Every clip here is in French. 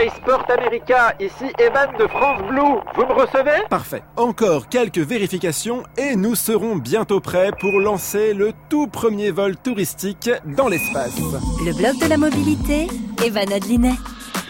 Spaceport America, ici Evan de France Blue. Vous me recevez? Parfait. Encore quelques vérifications et nous serons bientôt prêts pour lancer le tout premier vol touristique dans l'espace. Le blog de la mobilité, Evan Adlinet.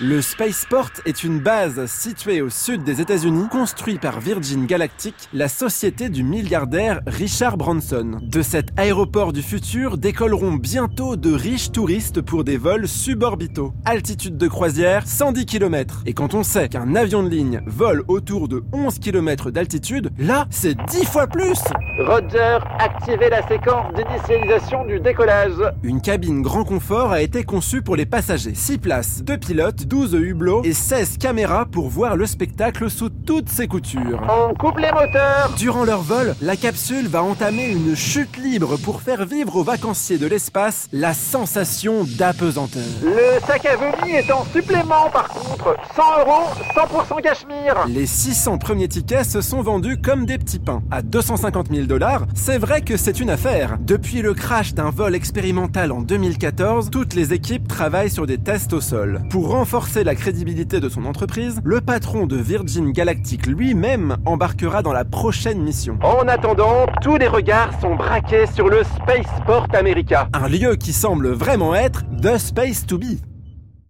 Le Spaceport est une base située au sud des États-Unis, construite par Virgin Galactic, la société du milliardaire Richard Branson. De cet aéroport du futur décolleront bientôt de riches touristes pour des vols suborbitaux. Altitude de croisière 110 km. Et quand on sait qu'un avion de ligne vole autour de 11 km d'altitude, là, c'est 10 fois plus Roger, activez la séquence d'initialisation du décollage. Une cabine grand confort a été conçue pour les passagers. 6 places, 2 pilotes, 12 hublots et 16 caméras pour voir le spectacle sous toutes ses coutures. On coupe les moteurs. Durant leur vol, la capsule va entamer une chute libre pour faire vivre aux vacanciers de l'espace la sensation d'apesanteur. Le sac à vomi est en supplément par contre. 100 euros, 100% cachemire. Les 600 premiers tickets se sont vendus comme des petits pains. À 250 000 dollars, c'est vrai que c'est une affaire. Depuis le crash d'un vol expérimental en 2014, toutes les équipes travaillent sur des tests au sol. Pour renforcer la crédibilité de son entreprise, le patron de Virgin Galactic lui-même embarquera dans la prochaine mission. En attendant, tous les regards sont braqués sur le Spaceport America. Un lieu qui semble vraiment être The Space to Be.